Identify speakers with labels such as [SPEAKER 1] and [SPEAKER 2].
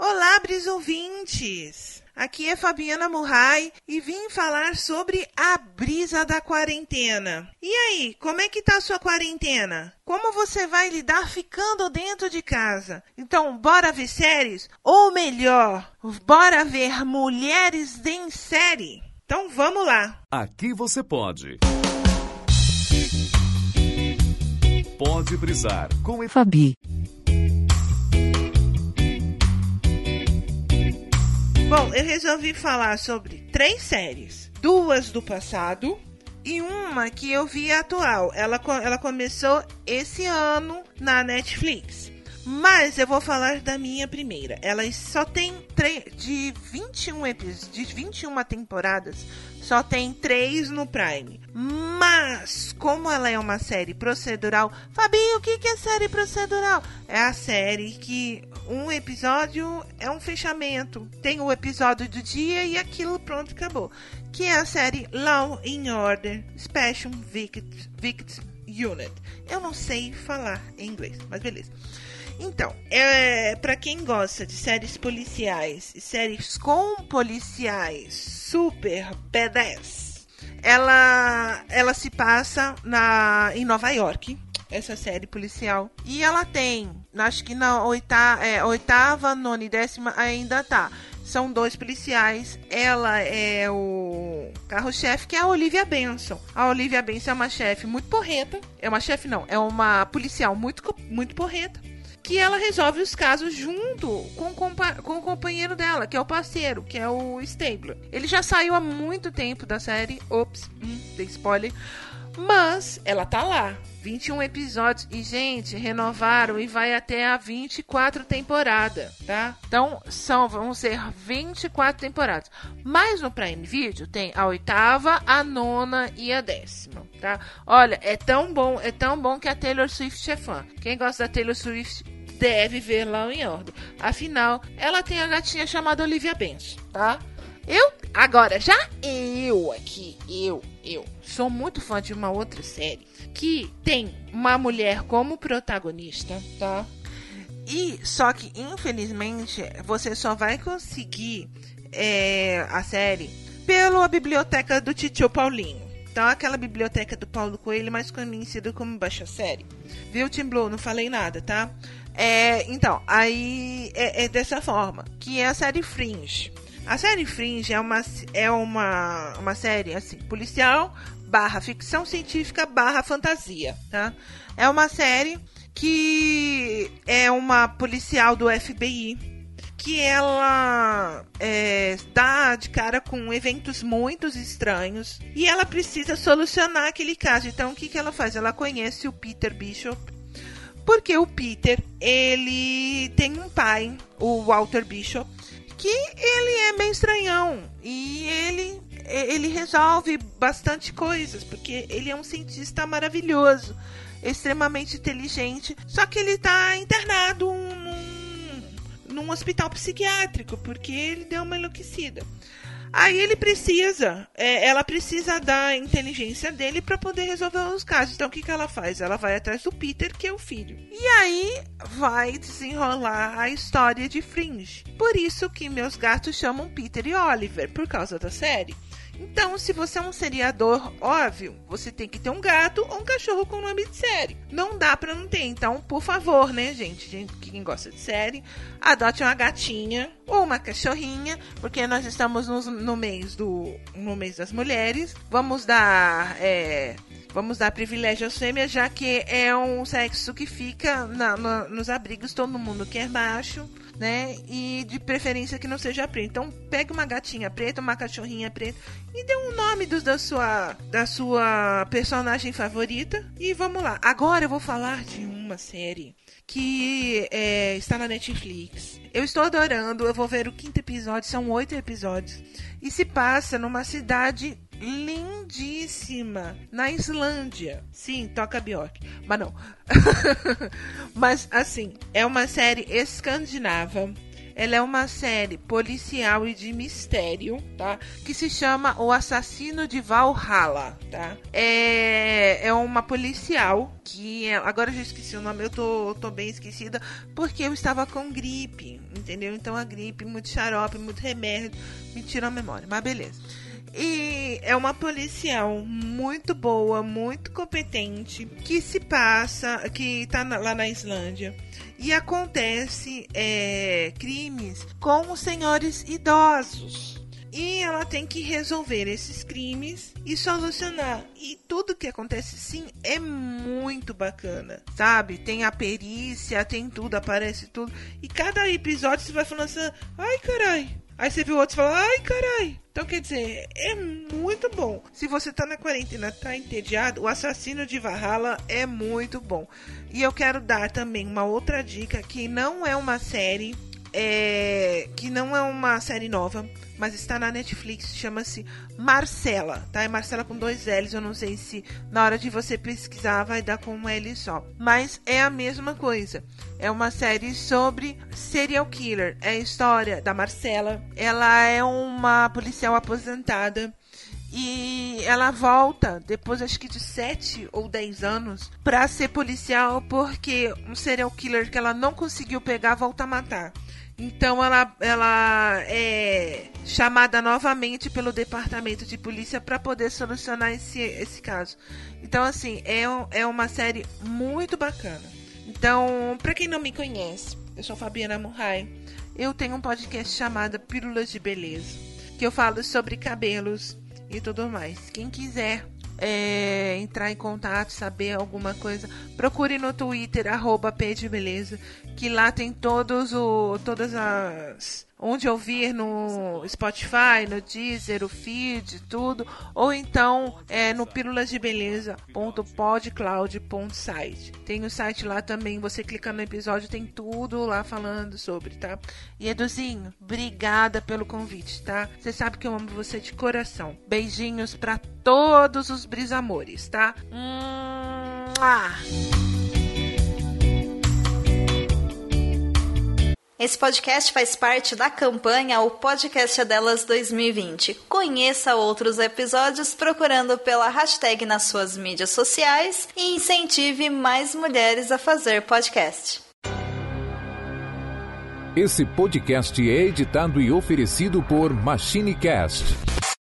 [SPEAKER 1] Olá, bris ouvintes! Aqui é Fabiana Murray e vim falar sobre a brisa da quarentena. E aí, como é que tá a sua quarentena? Como você vai lidar ficando dentro de casa? Então, bora ver séries? Ou melhor, bora ver mulheres em série? Então, vamos lá!
[SPEAKER 2] Aqui você pode. Pode brisar com
[SPEAKER 3] Fabi.
[SPEAKER 1] Bom, eu resolvi falar sobre três séries. Duas do passado e uma que eu vi atual. Ela, ela começou esse ano na Netflix. Mas eu vou falar da minha primeira. Ela só tem de 21 episódios, de 21 temporadas, só tem três no Prime. Mas, como ela é uma série procedural, Fabinho, o que é série procedural? É a série que um episódio é um fechamento. Tem o episódio do dia e aquilo pronto acabou. Que é a série Law in Order Special Victims, Unit. Eu não sei falar em inglês, mas beleza. Então, é, para quem gosta de séries policiais e séries com policiais super badass, ela, ela se passa na, em Nova York, essa série policial. E ela tem, acho que na oitava, é, oitava nona e décima ainda tá. São dois policiais. Ela é o carro-chefe, que é a Olivia Benson. A Olivia Benson é uma chefe muito porreta. É uma chefe, não, é uma policial muito, muito porreta que ela resolve os casos junto com, com o companheiro dela, que é o parceiro, que é o Stabler. Ele já saiu há muito tempo da série. Ops, hum, dei spoiler. Mas ela tá lá. 21 episódios. E, gente, renovaram e vai até a 24 temporada, tá? Então, são, vão ser 24 temporadas. Mas no Prime Video tem a oitava, a nona e a décima, tá? Olha, é tão bom, é tão bom que a Taylor Swift é fã. Quem gosta da Taylor Swift deve ver lá em ordem. Afinal, ela tem a gatinha chamada Olivia Benson, tá? Eu, agora, já eu aqui, eu, eu, sou muito fã de uma outra série que tem uma mulher como protagonista, tá? E só que, infelizmente, você só vai conseguir é, a série pela biblioteca do Titio Paulinho. Então, aquela biblioteca do Paulo Coelho, mais conhecida como Baixa Série. Viu, Tim Blue? Não falei nada, tá? É, então, aí é, é, dessa forma, que é a série Fringe. A série Fringe é uma, é uma, uma série assim, policial barra ficção científica barra fantasia, tá? É uma série que é uma policial do FBI que ela é, dá de cara com eventos muito estranhos e ela precisa solucionar aquele caso. Então, o que, que ela faz? Ela conhece o Peter Bishop porque o Peter, ele tem um pai, o Walter Bishop, que ele é meio estranhão. E ele ele resolve bastante coisas, porque ele é um cientista maravilhoso, extremamente inteligente, só que ele está internado num hospital psiquiátrico, porque ele deu uma enlouquecida. Aí ele precisa, é, ela precisa da inteligência dele para poder resolver os casos. Então o que, que ela faz? Ela vai atrás do Peter, que é o filho. E aí vai desenrolar a história de Fringe. Por isso que meus gatos chamam Peter e Oliver, por causa da série. Então, se você é um seriador, óbvio, você tem que ter um gato ou um cachorro com nome de série. Não dá pra não ter. Então, por favor, né, gente? gente quem gosta de série, adote uma gatinha ou uma cachorrinha, porque nós estamos no, no mês do no mês das mulheres. Vamos dar é, vamos dar privilégio às fêmeas, já que é um sexo que fica na, na, nos abrigos, todo mundo quer macho né? E de preferência que não seja preto. Então, pega uma gatinha preta, uma cachorrinha preta e dê um nome do, da sua da sua personagem favorita e vamos lá. Agora eu vou falar de uma série que é, está na Netflix. Eu estou adorando, eu vou ver o quinto episódio, são oito episódios. E se passa numa cidade lindíssima na Islândia. Sim, toca Bjork, mas não. mas assim, é uma série escandinava. Ela é uma série policial e de mistério, tá? Que se chama O Assassino de Valhalla, tá? É, é uma policial que... É, agora eu já esqueci o nome, eu tô, tô bem esquecida porque eu estava com gripe. entendeu? Então a gripe, muito xarope, muito remédio, me tirou a memória, mas beleza. E é uma policial muito boa, muito competente, que se passa, que tá na, lá na Islândia. E acontece é, crimes com os senhores idosos. E ela tem que resolver esses crimes e solucionar. E tudo que acontece sim é muito bacana, sabe? Tem a perícia, tem tudo, aparece tudo. E cada episódio você vai falando assim: ai carai, Aí você viu outros e ai carai. Então quer dizer, é muito bom. Se você tá na quarentena, tá entediado, o assassino de Valhalla é muito bom. E eu quero dar também uma outra dica que não é uma série, é, que não é uma série nova, mas está na Netflix, chama-se Marcela, tá? É Marcela com dois L's, eu não sei se na hora de você pesquisar vai dar com um L só. Mas é a mesma coisa. É uma série sobre serial killer. É a história da Marcela. Ela é uma policial aposentada e ela volta depois acho que de 7 ou 10 anos para ser policial porque um serial killer que ela não conseguiu pegar volta a matar. Então ela, ela é chamada novamente pelo departamento de polícia para poder solucionar esse, esse caso. Então, assim, é, é uma série muito bacana. Então, para quem não me conhece, eu sou Fabiana Murray. Eu tenho um podcast chamado Pílulas de Beleza, que eu falo sobre cabelos e tudo mais. Quem quiser é, entrar em contato, saber alguma coisa, procure no Twitter, arroba Beleza, que lá tem todos o, todas as onde ouvir no Spotify, no Deezer, o feed, tudo, ou então é no pílulasdebeleza.podcloud.site. Tem o site lá também, você clica no episódio, tem tudo lá falando sobre, tá? E Eduzinho, obrigada pelo convite, tá? Você sabe que eu amo você de coração. Beijinhos para todos os brisamores, tá? Hum, ah.
[SPEAKER 3] Esse podcast faz parte da campanha O Podcast é Delas 2020. Conheça outros episódios procurando pela hashtag nas suas mídias sociais e incentive mais mulheres a fazer podcast.
[SPEAKER 2] Esse podcast é editado e oferecido por MachineCast